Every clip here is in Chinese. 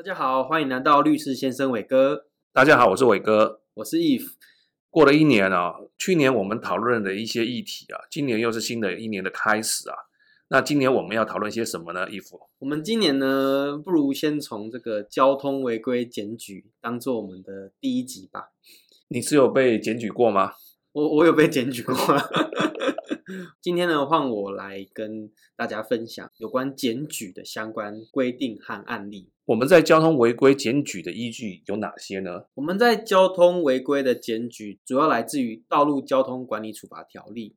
大家好，欢迎来到律师先生伟哥。大家好，我是伟哥，我是 Eve。过了一年啊，去年我们讨论的一些议题啊，今年又是新的一年的开始啊。那今年我们要讨论些什么呢？Eve，我们今年呢，不如先从这个交通违规检举当做我们的第一集吧。你是有被检举过吗？我我有被检举过。今天呢，换我来跟大家分享有关检举的相关规定和案例。我们在交通违规检举的依据有哪些呢？我们在交通违规的检举主要来自于《道路交通管理处罚条例》。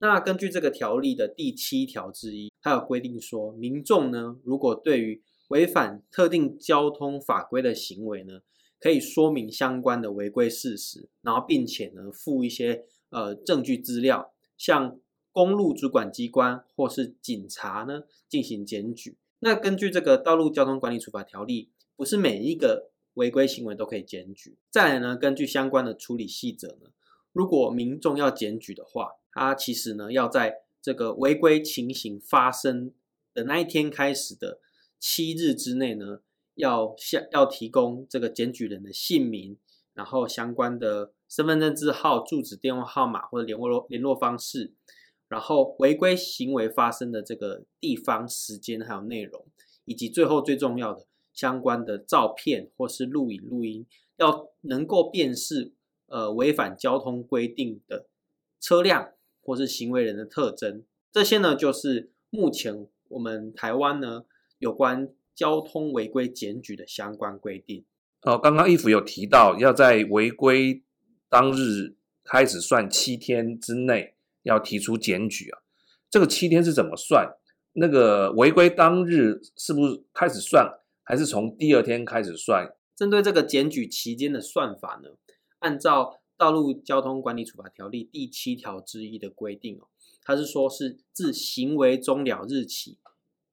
那根据这个条例的第七条之一，它有规定说，民众呢，如果对于违反特定交通法规的行为呢，可以说明相关的违规事实，然后并且呢，附一些呃证据资料。向公路主管机关或是警察呢进行检举。那根据这个《道路交通管理处罚条例》，不是每一个违规行为都可以检举。再来呢，根据相关的处理细则呢，如果民众要检举的话，他其实呢要在这个违规情形发生的那一天开始的七日之内呢，要向要提供这个检举人的姓名，然后相关的。身份证字号、住址、电话号码或者联络联络方式，然后违规行为发生的这个地方、时间还有内容，以及最后最重要的相关的照片或是录影录音，要能够辨识呃违反交通规定的车辆或是行为人的特征。这些呢，就是目前我们台湾呢有关交通违规检举的相关规定。哦，刚刚 Eve 有提到要在违规。当日开始算七天之内要提出检举啊，这个七天是怎么算？那个违规当日是不是开始算，还是从第二天开始算？针对这个检举期间的算法呢，按照《道路交通管理处罚条例》第七条之一的规定哦，它是说是自行为终了日起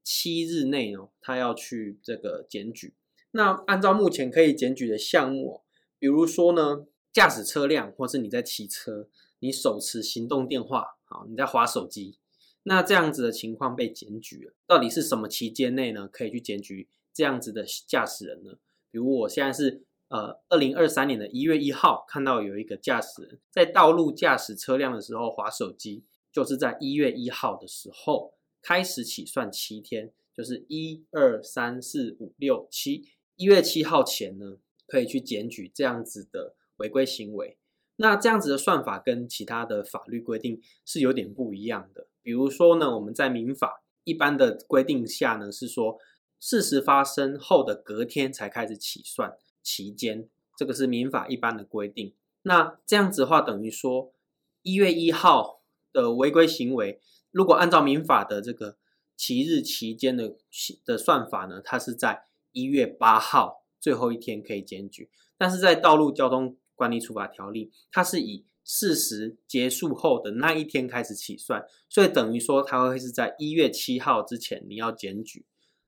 七日内哦，他要去这个检举。那按照目前可以检举的项目，比如说呢。驾驶车辆，或是你在骑车，你手持行动电话，好，你在划手机，那这样子的情况被检举了，到底是什么期间内呢？可以去检举这样子的驾驶人呢？比如我现在是呃二零二三年的一月一号，看到有一个驾驶人在道路驾驶车辆的时候划手机，就是在一月一号的时候开始起算七天，就是一二三四五六七，一月七号前呢，可以去检举这样子的。违规行为，那这样子的算法跟其他的法律规定是有点不一样的。比如说呢，我们在民法一般的规定下呢，是说事实发生后的隔天才开始起算期间，这个是民法一般的规定。那这样子的话，等于说一月一号的违规行为，如果按照民法的这个期日期间的的算法呢，它是在一月八号最后一天可以检举，但是在道路交通管理处罚条例，它是以事实结束后的那一天开始起算，所以等于说它会是在一月七号之前你要检举，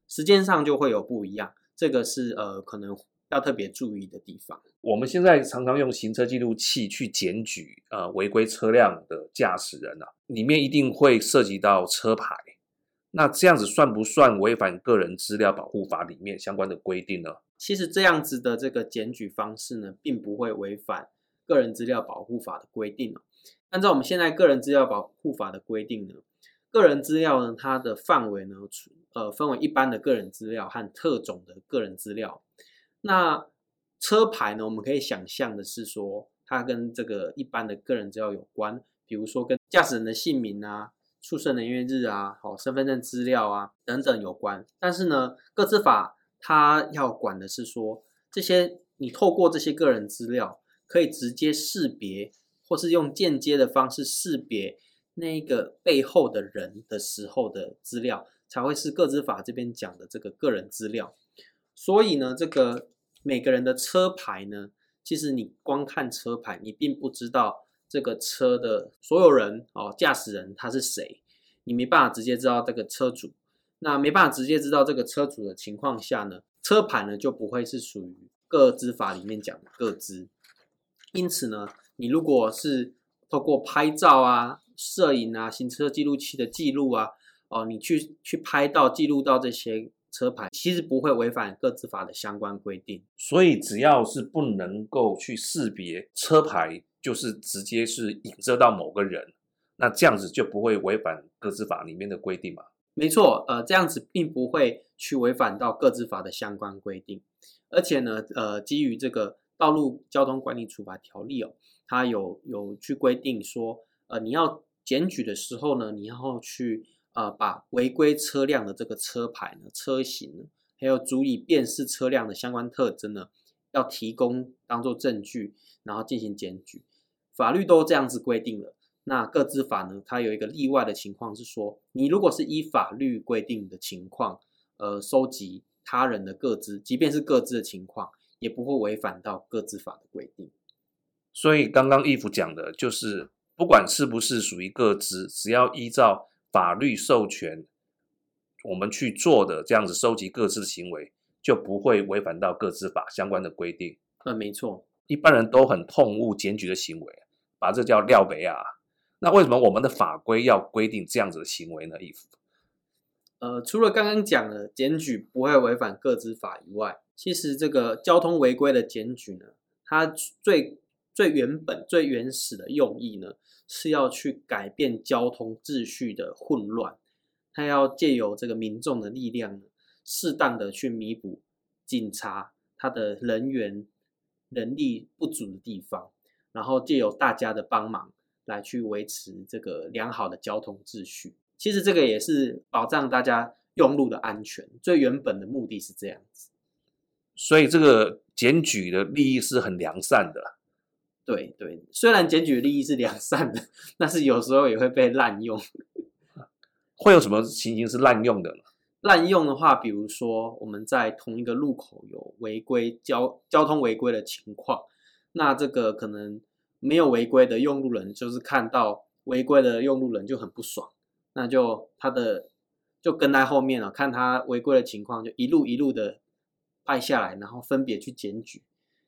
时间上就会有不一样，这个是呃可能要特别注意的地方。我们现在常常用行车记录器去检举呃违规车辆的驾驶人啊，里面一定会涉及到车牌，那这样子算不算违反个人资料保护法里面相关的规定呢？其实这样子的这个检举方式呢，并不会违反个人资料保护法的规定。按照我们现在个人资料保护法的规定呢，个人资料呢，它的范围呢，呃，分为一般的个人资料和特种的个人资料。那车牌呢，我们可以想象的是说，它跟这个一般的个人资料有关，比如说跟驾驶人的姓名啊、出生年月日啊、好身份证资料啊等等有关。但是呢，个资法他要管的是说，这些你透过这些个人资料，可以直接识别，或是用间接的方式识别那个背后的人的时候的资料，才会是个资法这边讲的这个个人资料。所以呢，这个每个人的车牌呢，其实你光看车牌，你并不知道这个车的所有人哦，驾驶人他是谁，你没办法直接知道这个车主。那没办法直接知道这个车主的情况下呢，车牌呢就不会是属于个资法里面讲的个资。因此呢，你如果是透过拍照啊、摄影啊、行车记录器的记录啊，哦，你去去拍到记录到这些车牌，其实不会违反个资法的相关规定。所以只要是不能够去识别车牌，就是直接是影射到某个人，那这样子就不会违反各自法里面的规定嘛？没错，呃，这样子并不会去违反到各自法的相关规定，而且呢，呃，基于这个道路交通管理处罚条例哦，它有有去规定说，呃，你要检举的时候呢，你要去呃把违规车辆的这个车牌呢、车型呢，还有足以辨识车辆的相关特征呢，要提供当做证据，然后进行检举。法律都这样子规定了。那个资法呢？它有一个例外的情况是说，你如果是依法律规定的情况，呃，收集他人的个资，即便是个资的情况，也不会违反到个资法的规定。所以刚刚义父讲的就是，不管是不是属于个资，只要依照法律授权，我们去做的这样子收集个资的行为，就不会违反到个资法相关的规定。嗯，没错。一般人都很痛恶检举的行为，把这叫廖北亚。那为什么我们的法规要规定这样子的行为呢？义父，呃，除了刚刚讲的检举不会违反个资法以外，其实这个交通违规的检举呢，它最最原本、最原始的用意呢，是要去改变交通秩序的混乱，它要借由这个民众的力量呢，适当的去弥补警察他的人员人力不足的地方，然后借由大家的帮忙。来去维持这个良好的交通秩序，其实这个也是保障大家用路的安全，最原本的目的是这样子。所以这个检举的利益是很良善的。对对，虽然检举的利益是良善的，但是有时候也会被滥用。会有什么情形是滥用的呢？滥用的话，比如说我们在同一个路口有违规交交通违规的情况，那这个可能。没有违规的用路人，就是看到违规的用路人就很不爽，那就他的就跟在后面了，看他违规的情况，就一路一路的拍下来，然后分别去检举，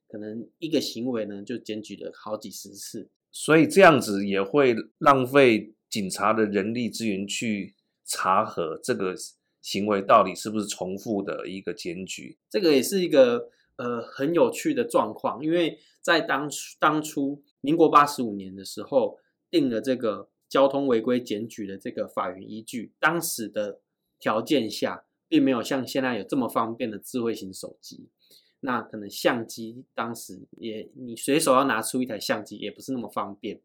可能一个行为呢就检举了好几十次，所以这样子也会浪费警察的人力资源去查核这个行为到底是不是重复的一个检举，这个也是一个呃很有趣的状况，因为在当初当初。民国八十五年的时候，定了这个交通违规检举的这个法源依据。当时的条件下，并没有像现在有这么方便的智慧型手机。那可能相机当时也，你随手要拿出一台相机，也不是那么方便。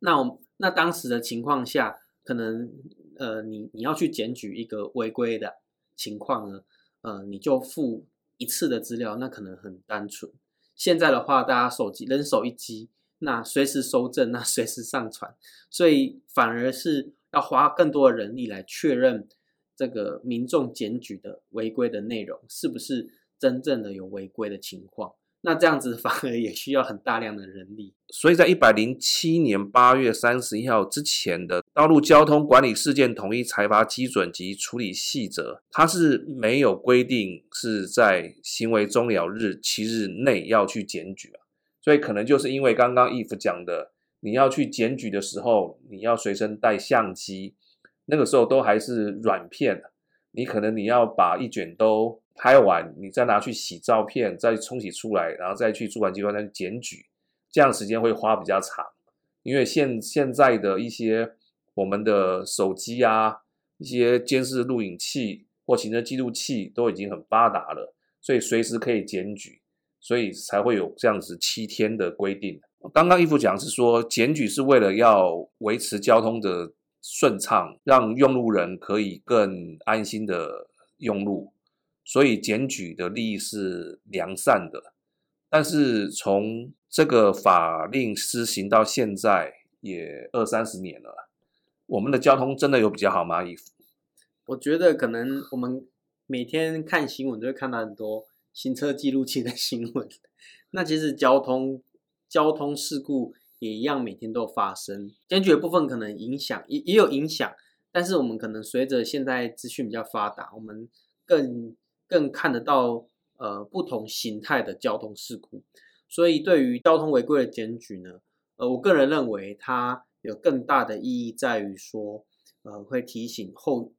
那我那当时的情况下，可能呃，你你要去检举一个违规的情况呢，呃，你就付一次的资料，那可能很单纯。现在的话，大家手机人手一机，那随时收证，那随时上传，所以反而是要花更多的人力来确认这个民众检举的违规的内容是不是真正的有违规的情况。那这样子反而也需要很大量的人力，所以在一百零七年八月三十一号之前的道路交通管理事件统一裁罚基准及处理细则，它是没有规定是在行为终了日七日内要去检举啊。所以可能就是因为刚刚义父讲的，你要去检举的时候，你要随身带相机，那个时候都还是软片，你可能你要把一卷都。拍完，你再拿去洗照片，再冲洗出来，然后再去主管机关再去检举，这样时间会花比较长。因为现现在的一些我们的手机啊，一些监视录影器或行车记录器都已经很发达了，所以随时可以检举，所以才会有这样子七天的规定。刚刚义父讲是说，检举是为了要维持交通的顺畅，让用路人可以更安心的用路。所以检举的利益是良善的，但是从这个法令施行到现在也二三十年了，我们的交通真的有比较好吗？义父？我觉得可能我们每天看新闻都会看到很多行车记录器的 新闻，那其实交通交通事故也一样每天都有发生。检举的部分可能影响也也有影响，但是我们可能随着现在资讯比较发达，我们更更看得到呃不同形态的交通事故，所以对于交通违规的检举呢，呃，我个人认为它有更大的意义在于说，呃，会提醒后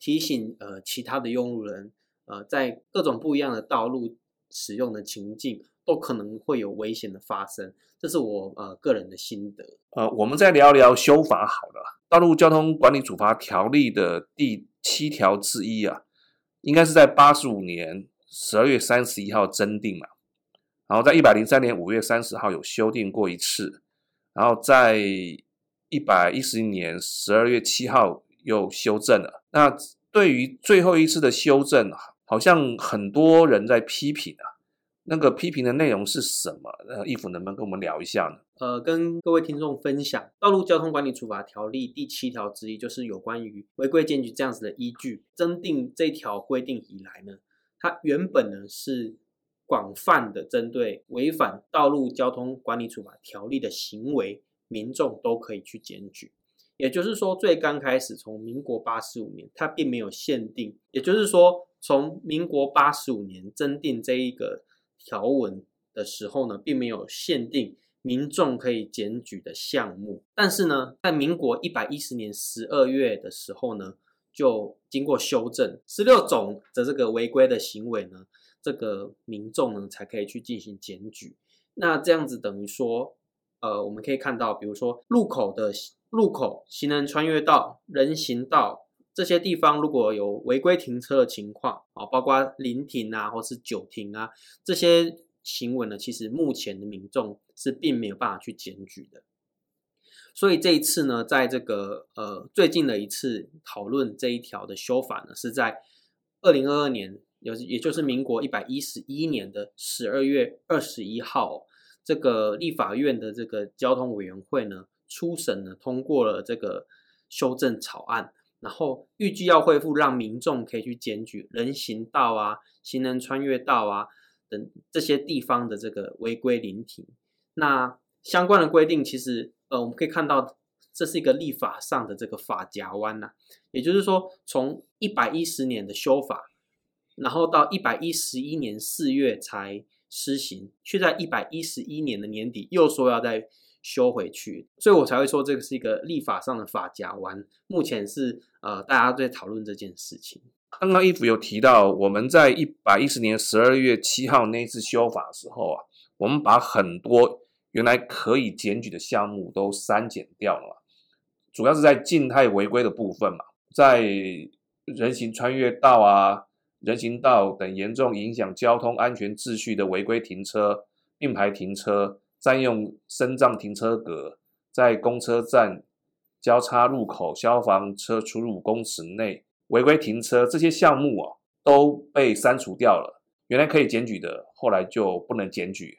提醒呃其他的用路人，呃，在各种不一样的道路使用的情境，都可能会有危险的发生。这是我呃个人的心得。呃，我们再聊聊修法好了，《道路交通管理处罚条例》的第七条之一啊，应该是在八十五年十二月三十一号增订嘛，然后在一百零三年五月三十号有修订过一次，然后在一百一十年十二月七号又修正了。那对于最后一次的修正，好像很多人在批评啊。那个批评的内容是什么？呃，义府能不能跟我们聊一下呢？呃，跟各位听众分享，《道路交通管理处罚条例》第七条之一，就是有关于违规检举这样子的依据。增订这条规定以来呢，它原本呢是广泛的针对违反《道路交通管理处罚条例》的行为，民众都可以去检举。也就是说，最刚开始从民国八十五年，它并没有限定。也就是说，从民国八十五年增订这一个。条文的时候呢，并没有限定民众可以检举的项目，但是呢，在民国一百一十年十二月的时候呢，就经过修正，十六种的这个违规的行为呢，这个民众呢才可以去进行检举。那这样子等于说，呃，我们可以看到，比如说路口的路口、行人穿越道、人行道。这些地方如果有违规停车的情况啊，包括临停啊，或是久停啊，这些行为呢，其实目前的民众是并没有办法去检举的。所以这一次呢，在这个呃最近的一次讨论这一条的修法呢，是在二零二二年，有也就是民国一百一十一年的十二月二十一号，这个立法院的这个交通委员会呢，初审呢通过了这个修正草案。然后预计要恢复，让民众可以去检举人行道啊、行人穿越道啊等这些地方的这个违规临停。那相关的规定，其实呃，我们可以看到，这是一个立法上的这个法夹弯呐。也就是说，从一百一十年的修法，然后到一百一十一年四月才施行，却在一百一十一年的年底又说要再。修回去，所以我才会说这个是一个立法上的法夹弯。目前是呃，大家在讨论这件事情。刚刚义府有提到，我们在一百一十年十二月七号那次修法的时候啊，我们把很多原来可以检举的项目都删减掉了，主要是在静态违规的部分嘛，在人行穿越道啊、人行道等严重影响交通安全秩序的违规停车、并排停车。占用深藏停车格，在公车站交叉路口消防车出入公尺内违规停车，这些项目啊都被删除掉了。原来可以检举的，后来就不能检举。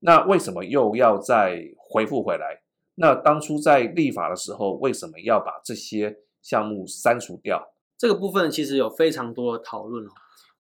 那为什么又要再恢复回来？那当初在立法的时候，为什么要把这些项目删除掉？这个部分其实有非常多的讨论哦。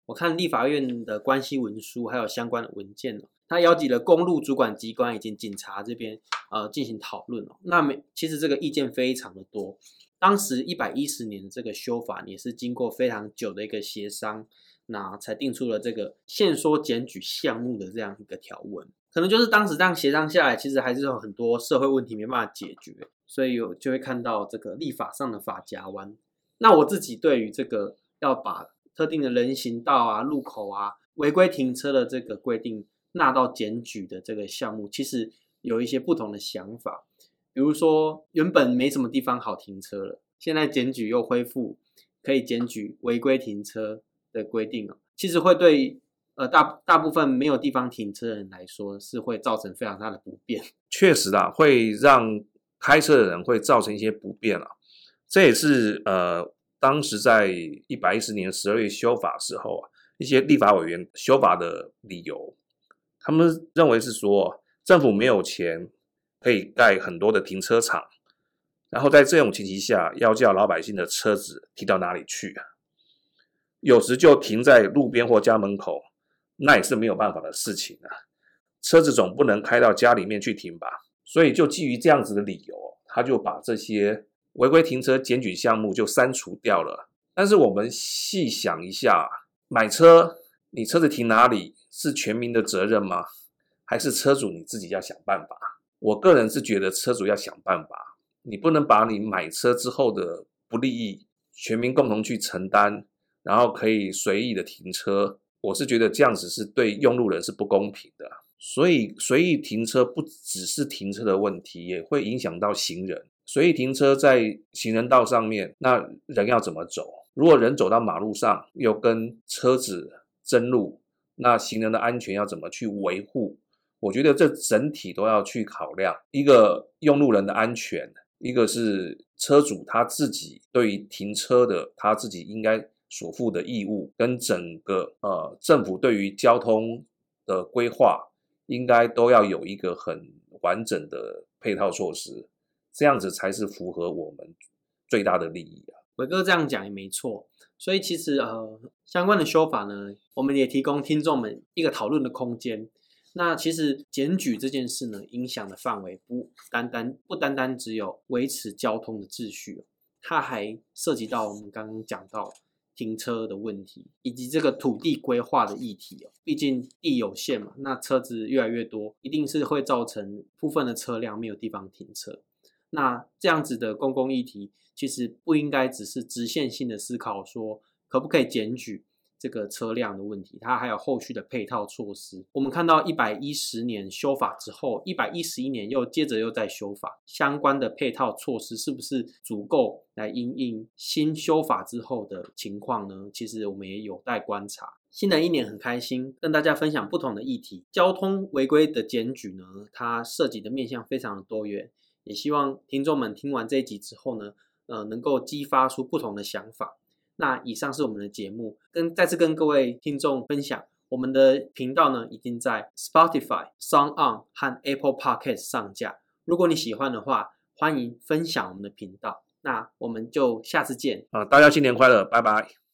我看立法院的关系文书，还有相关的文件哦。他邀集了公路主管机关以及警察这边，呃，进行讨论哦。那么其实这个意见非常的多。当时一百一十年的这个修法也是经过非常久的一个协商，那才定出了这个限缩检举项目的这样一个条文。可能就是当时这样协商下来，其实还是有很多社会问题没办法解决，所以有就会看到这个立法上的法夹弯。那我自己对于这个要把特定的人行道啊、路口啊违规停车的这个规定。纳到检举的这个项目，其实有一些不同的想法。比如说，原本没什么地方好停车了，现在检举又恢复可以检举违规停车的规定了，其实会对呃大大部分没有地方停车的人来说，是会造成非常大的不便。确实啊，会让开车的人会造成一些不便啊。这也是呃当时在一百一十年十二月修法时候啊，一些立法委员修法的理由。他们认为是说，政府没有钱可以盖很多的停车场，然后在这种情形下，要叫老百姓的车子停到哪里去啊？有时就停在路边或家门口，那也是没有办法的事情啊。车子总不能开到家里面去停吧？所以就基于这样子的理由，他就把这些违规停车检举项目就删除掉了。但是我们细想一下，买车，你车子停哪里？是全民的责任吗？还是车主你自己要想办法？我个人是觉得车主要想办法，你不能把你买车之后的不利益全民共同去承担，然后可以随意的停车。我是觉得这样子是对用路人是不公平的。所以随意停车不只是停车的问题，也会影响到行人。随意停车在行人道上面，那人要怎么走？如果人走到马路上，又跟车子争路，那行人的安全要怎么去维护？我觉得这整体都要去考量。一个用路人的安全，一个是车主他自己对于停车的他自己应该所负的义务，跟整个呃政府对于交通的规划，应该都要有一个很完整的配套措施，这样子才是符合我们最大的利益啊。玮哥这样讲也没错，所以其实呃相关的修法呢，我们也提供听众们一个讨论的空间。那其实检举这件事呢，影响的范围不单单不单单只有维持交通的秩序，它还涉及到我们刚刚讲到停车的问题，以及这个土地规划的议题哦。毕竟地有限嘛，那车子越来越多，一定是会造成部分的车辆没有地方停车。那这样子的公共议题，其实不应该只是直线性的思考说可不可以检举。这个车辆的问题，它还有后续的配套措施。我们看到一百一十年修法之后，一百一十一年又接着又在修法，相关的配套措施是不是足够来应应新修法之后的情况呢？其实我们也有待观察。新的一年很开心跟大家分享不同的议题，交通违规的检举呢，它涉及的面向非常的多元，也希望听众们听完这一集之后呢，呃，能够激发出不同的想法。那以上是我们的节目，跟再次跟各位听众分享，我们的频道呢已经在 Spotify、s o n g On 和 Apple Podcast 上架。如果你喜欢的话，欢迎分享我们的频道。那我们就下次见。啊，大家新年快乐，拜拜。